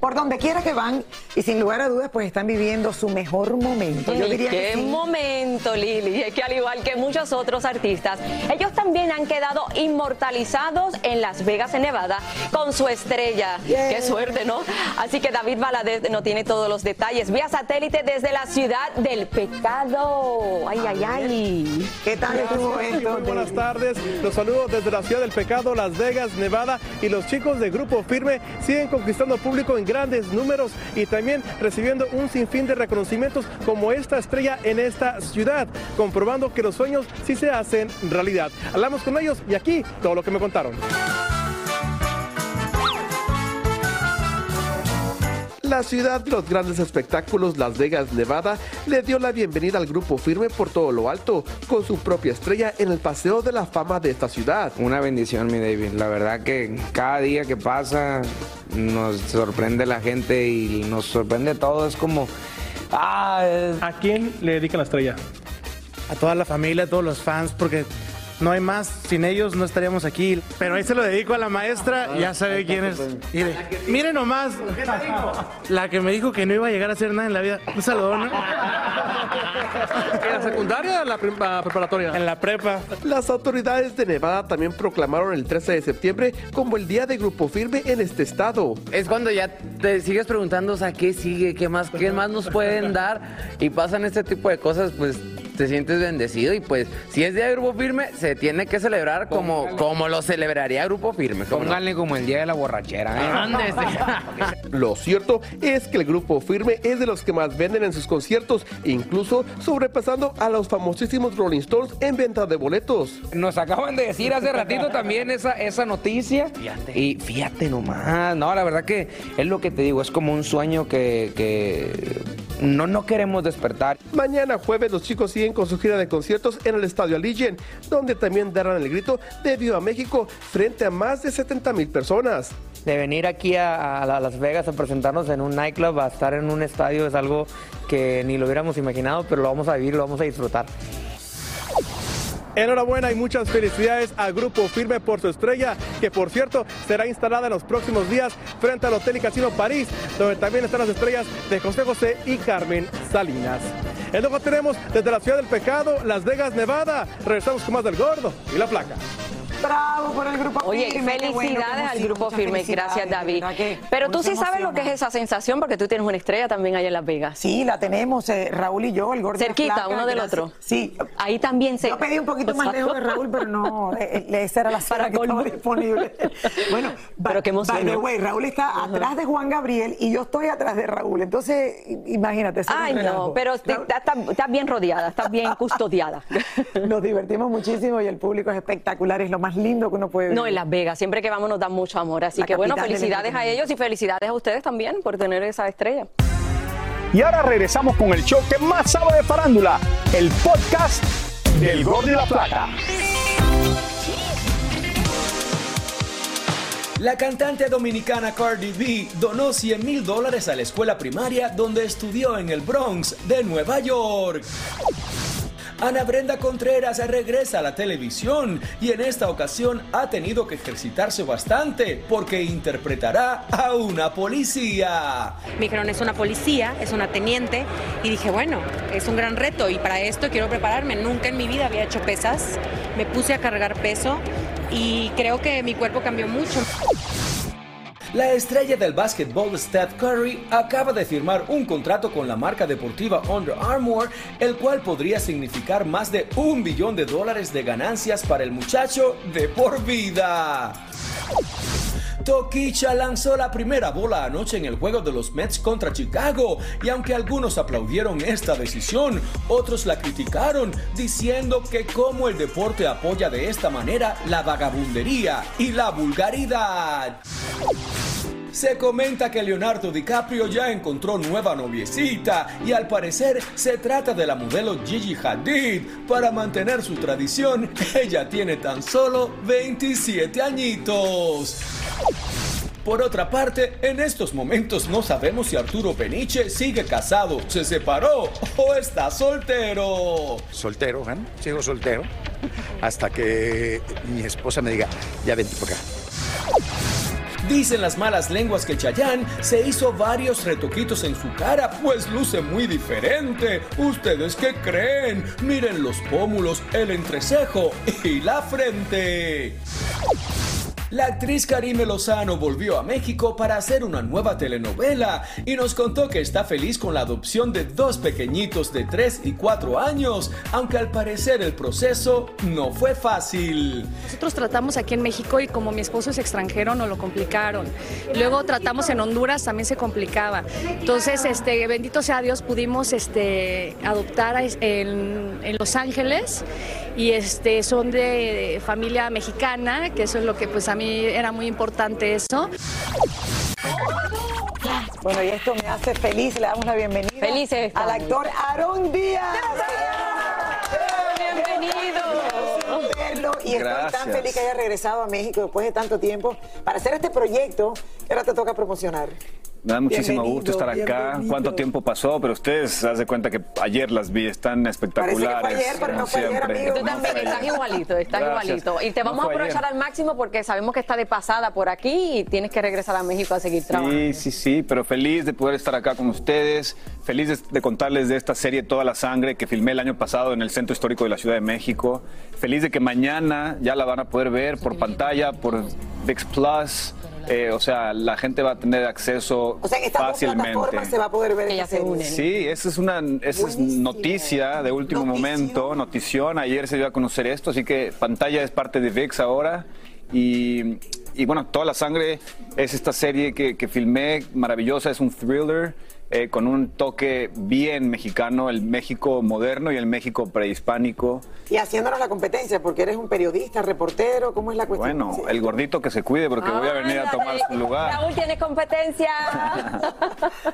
por donde quiera que van y sin lugar a dudas pues están viviendo su mejor momento. Yo diría qué que sí. momento, Lili. Es que al igual que muchos otros artistas, ellos también han quedado inmortalizados en Las Vegas, en Nevada, con su estrella. Yeah. Qué suerte, ¿no? Así que David Valadez no tiene todos los detalles. Vía satélite desde la ciudad del pecado. Ay, ay, ay. ¿Qué tal estuvo esto? Muy buenas tardes, los saludo desde la ciudad del pecado, Las Vegas, Nevada y los chicos de Grupo Firme siguen conquistando público en grandes números y también recibiendo un sinfín de reconocimientos como esta estrella en esta ciudad, comprobando que los sueños sí se hacen realidad. Hablamos con ellos y aquí todo lo que me contaron. La ciudad de los grandes espectáculos, Las Vegas, Nevada, le dio la bienvenida al grupo firme por todo lo alto, con su propia estrella en el Paseo de la Fama de esta ciudad. Una bendición, mi David. La verdad que cada día que pasa nos sorprende la gente y nos sorprende todo. Es como, ah, es- ¿A quién le dedican la estrella? a toda la familia, a todos los fans, porque no hay más. Sin ellos no estaríamos aquí. Pero ahí se lo dedico a la maestra, ya sabe quién es. Mire, mire nomás, la que me dijo que no iba a llegar a hacer nada en la vida. Un saludo, ¿no? ¿En la secundaria o en la preparatoria? En la prepa. Las autoridades de Nevada también proclamaron el 13 de septiembre como el día de grupo firme en este estado. es cuando ya te sigues preguntando, o sea, ¿qué sigue? ¿Qué más, qué más nos pueden dar? Y pasan este tipo de cosas, pues te sientes bendecido y pues si es día de grupo firme, se tiene que celebrar como, como lo celebraría grupo firme. Pónganle como el día de la borrachera. ¿eh? Lo cierto es que el grupo firme es de los que más venden en sus conciertos, incluso sobrepasando a los famosísimos Rolling Stones en venta de boletos. Nos acaban de decir hace ratito también esa, esa noticia. Y fíjate nomás, no, la verdad que es lo que te digo, es como un sueño que, que no, no queremos despertar. Mañana jueves los chicos siguen con su gira de conciertos en el Estadio Allegiant, donde también darán el grito de Viva México frente a más de 70 mil personas. De venir aquí a, a Las Vegas a presentarnos en un nightclub, a estar en un estadio, es algo que ni lo hubiéramos imaginado, pero lo vamos a vivir, lo vamos a disfrutar. Enhorabuena y muchas felicidades al Grupo Firme por su estrella, que por cierto será instalada en los próximos días frente al Hotel y Casino París, donde también están las estrellas de José José y Carmen Salinas. Y luego tenemos desde la ciudad del pecado, Las Vegas, Nevada. Regresamos con más del gordo y la placa. Bravo por el grupo Oye, firme. qué bueno, felicidades al grupo firme. Gracias, David. Pero tú sí sabes lo que es esa sensación porque tú tienes una estrella también allá en Las Vegas. Sí, la tenemos, eh, Raúl y yo, el gordo. Cerquita, flaca, uno del gracias. otro. Sí. Ahí también se. Yo pedí un poquito más lejos de Raúl, pero no, eh, eh, esa era la sala que estaba disponible. Bueno, Pero qué emoción, by the way, Raúl está atrás de Juan Gabriel y yo estoy atrás de Raúl. Entonces, imagínate. Ay, no, pero estás bien rodeada, estás bien custodiada. Nos divertimos muchísimo y el público es espectacular, es lo más lindo que uno puede No, vivir. en Las Vegas, siempre que vamos nos dan mucho amor. Así La que bueno, felicidades a ellos y felicidades a ustedes también por tener esa estrella. Y ahora regresamos con el show que más sabe de farándula, el podcast del Gordo y la Plata. La cantante dominicana Cardi B donó 100 mil dólares a la escuela primaria donde estudió en el Bronx de Nueva York. Ana Brenda Contreras regresa a la televisión y en esta ocasión ha tenido que ejercitarse bastante porque interpretará a una policía. Me dijeron, es una policía, es una teniente, y dije, bueno, es un gran reto y para esto quiero prepararme. Nunca en mi vida había hecho pesas, me puse a cargar peso y creo que mi cuerpo cambió mucho. La estrella del básquetbol Steph Curry acaba de firmar un contrato con la marca deportiva Under Armour, el cual podría significar más de un billón de dólares de ganancias para el muchacho de por vida. Toquicha lanzó la primera bola anoche en el juego de los Mets contra Chicago y aunque algunos aplaudieron esta decisión, otros la criticaron diciendo que como el deporte apoya de esta manera la vagabundería y la vulgaridad. Se comenta que Leonardo DiCaprio ya encontró nueva noviecita y al parecer se trata de la modelo Gigi Hadid. Para mantener su tradición, ella tiene tan solo 27 añitos. Por otra parte, en estos momentos no sabemos si Arturo Peniche sigue casado, se separó o está soltero. Soltero, ¿eh? sigo soltero, hasta que mi esposa me diga, ya vente por acá. Dicen las malas lenguas que Chayanne se hizo varios retoquitos en su cara, pues luce muy diferente. ¿Ustedes qué creen? Miren los pómulos, el entrecejo y la frente. La actriz Karime Lozano volvió a México para hacer una nueva telenovela y nos contó que está feliz con la adopción de dos pequeñitos de 3 y 4 años, aunque al parecer el proceso no fue fácil. Nosotros tratamos aquí en México y como mi esposo es extranjero nos lo complicaron. Luego tratamos en Honduras, también se complicaba. Entonces, este, bendito sea Dios, pudimos este, adoptar en, en Los Ángeles y este, son de familia mexicana, que eso es lo que pues a mí era muy importante eso. Bueno, y esto me hace feliz. Le damos la bienvenida Felices al actor Aarón Díaz. Bienvenido. Verlo, Y estoy tan Gracias. feliz que haya regresado a México después de tanto tiempo para hacer este proyecto que ahora te toca promocionar. Me da muchísimo Bienvenido, gusto estar acá. bienvenido. ¿Cuánto tiempo pasó? Pero ustedes se de cuenta que ayer las vi, están espectaculares. ayer, pero no fue ayer, siempre. amigo. Tú también estás igualito, estás Gracias. igualito. Y te No vamos a fue aprovechar ayer. al máximo porque sabemos que está de pasada por aquí y tienes que regresar a México a seguir trabajando. Sí, sí, sí, pero feliz de poder estar acá con ustedes, feliz de, de contarles de esta serie Toda la Sangre que filmé el año pasado en el Centro Histórico de la Ciudad de México, feliz de que mañana ya la van a poder ver por pantalla, por VIX Plus, eh, o sea, la gente va a tener acceso O sea, estas dos fácilmente. plataformas se va a poder ver esta serie. Sí, esa es una esa es noticia de último momento, notición. Ayer se dio a conocer esto, así que pantalla es parte de VIX ahora. Y, y bueno, Toda la Sangre es esta serie que, que filmé, maravillosa, es un thriller eh, con un toque bien mexicano, el México moderno y el México prehispánico. Y haciéndonos la competencia, porque eres un periodista, reportero, ¿cómo es la cuestión? Bueno, el gordito que se cuide porque voy a venir a tomar su lugar. Raúl, ¿tienes competencia?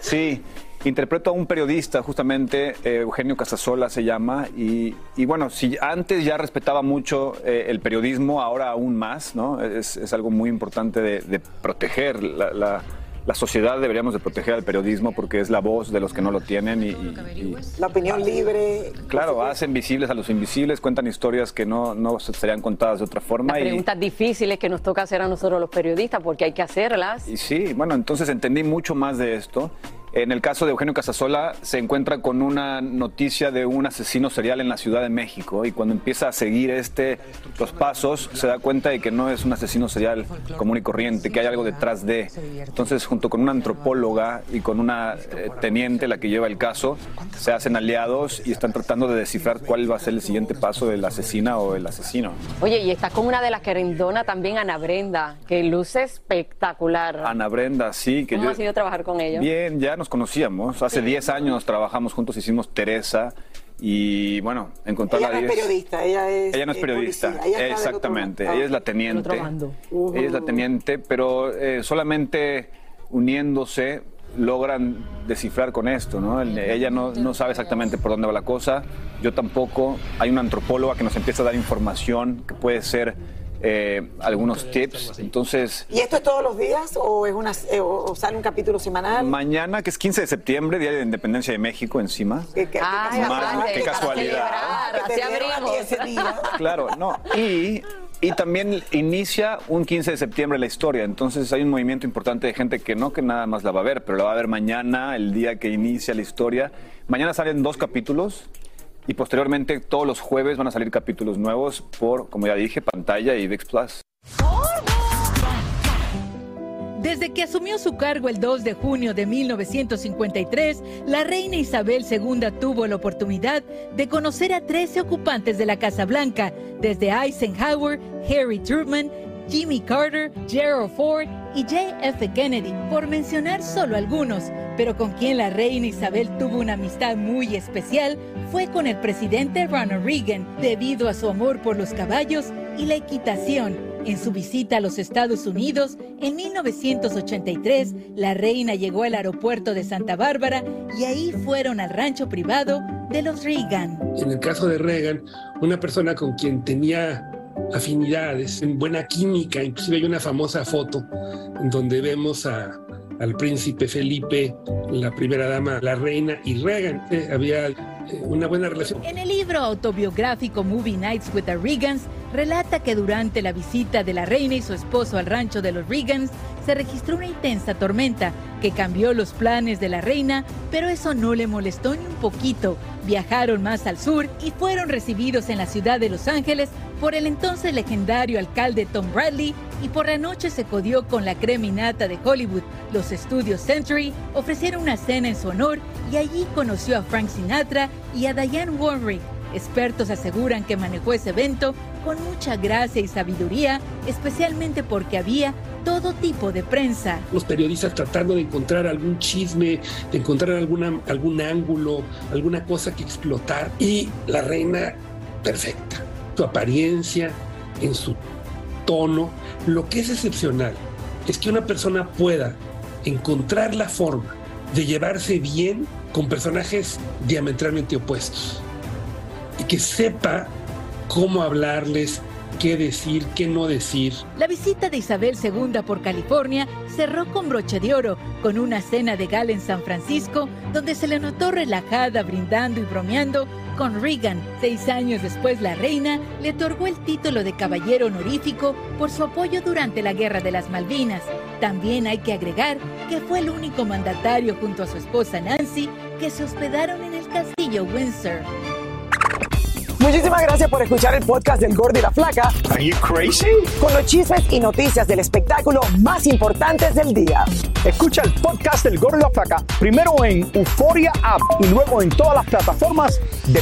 Sí, interpreto a un periodista, justamente, eh, Eugenio Casasola se llama, y, y bueno, si antes ya respetaba mucho eh, el periodismo, ahora aún más, ¿no? Es, es algo muy importante de, de proteger la, la- la sociedad, deberíamos de proteger al periodismo porque es la voz de los que no lo tienen y, y- y, La opinión libre. claro, hacen visibles a los invisibles, cuentan historias que no, no serían contadas de otra forma. Las y- preguntas difíciles que nos toca hacer a nosotros los periodistas porque hay que hacerlas. Y sí, bueno, entonces entendí mucho más de esto En el caso de Eugenio Casasola se encuentra con una noticia de un asesino serial en la Ciudad de México y cuando empieza a seguir este los pasos se da cuenta de que no es un asesino serial común y corriente, que hay algo detrás de. Entonces, junto con una antropóloga y con una eh, teniente, la que lleva el caso, se hacen aliados y están tratando de descifrar cuál va a ser el siguiente paso del asesina o el asesino. Oye, y está con una de las querendona también, Ana Brenda, que luce espectacular. Ana Brenda, sí, que ¿Cómo yo ha sido trabajar con ella? Bien, ya nos conocíamos. Hace 10 años trabajamos juntos, hicimos Teresa. Y bueno, encontrar Ella la no es periodista, ella es. Ella no es eh, periodista, ella otro exactamente. Ella es la Del teniente. Ella es la teniente, pero eh, solamente uniéndose logran descifrar con esto, ¿no? El- Ella no, no sabe exactamente por dónde va la cosa, yo tampoco. Hay una antropóloga que nos empieza a dar información que puede ser eh, algunos tips. Entonces, ¿Y esto es todos los días o es una eh, o sale un capítulo semanal? mañana, que es 15 de septiembre, Día de la Independencia de México, encima. ¿Qué, qué- Ay, qué aparte, qué casualidad. celebrar. Claro, no. Y, y también inicia un 15 de septiembre la historia. Entonces hay un movimiento importante de gente que no que nada más la va a ver, pero la va a ver mañana, el día que inicia la historia. Mañana salen dos capítulos y posteriormente todos los jueves van a salir capítulos nuevos por, como ya dije, pantalla y VIX Plus. Desde que asumió su cargo el 2 de junio de 1953, la reina Isabel II tuvo la oportunidad de conocer a 13 ocupantes de la Casa Blanca, desde Eisenhower, Harry Truman, Jimmy Carter, Gerald Ford y JF Kennedy, por mencionar solo algunos. Pero con quien la reina Isabel tuvo una amistad muy especial fue con el presidente Ronald Reagan, debido a su amor por los caballos y la equitación. En su visita a los Estados Unidos, en 1983, la reina llegó al aeropuerto de Santa Bárbara y ahí fueron al rancho privado de los Reagan. En el caso de Reagan, una persona con quien tenía afinidades, en buena química, inclusive hay una famosa foto donde vemos a- al príncipe Felipe, la primera dama, la reina y Reagan. Había eh, una buena relación. En el libro autobiográfico Movie Nights with the Reagans, relata que durante la visita de la reina y su esposo al rancho de los Reagans, se registró una intensa tormenta que cambió los planes de la reina, pero eso no le molestó ni un poquito. Viajaron más al sur y fueron recibidos en la ciudad de Los Ángeles por el entonces legendario alcalde Tom Bradley y por la noche se codió con la creminata de Hollywood. Los estudios Century ofrecieron una cena en su honor y allí conoció a Frank Sinatra y a Diane Warwick. Expertos aseguran que manejó ese evento con mucha gracia y sabiduría, especialmente porque había todo tipo de prensa. Los periodistas tratando de encontrar algún chisme, de encontrar algún ángulo, alguna cosa que explotar. Y la reina, perfecta. Su apariencia, en su tono. Lo que es excepcional es que una persona pueda encontrar la forma de llevarse bien con personajes diametralmente opuestos. Y que sepa cómo hablarles, qué decir, qué no decir. La visita de Isabel II por California cerró con broche de oro, con una cena de gala en San Francisco, donde se le notó relajada, brindando y bromeando con Reagan. Seis años después, la reina le otorgó el título de caballero honorífico por su apoyo durante la Guerra de las Malvinas. También hay que agregar que fue el único mandatario junto a su esposa Nancy que se hospedaron en el castillo Windsor. Muchísimas gracias por escuchar el podcast del Gordo y la Flaca. Are you crazy? Con los chismes y noticias del espectáculo más importantes del día. Escucha el podcast del Gordo y la Flaca primero en Euforia App y luego en todas las plataformas de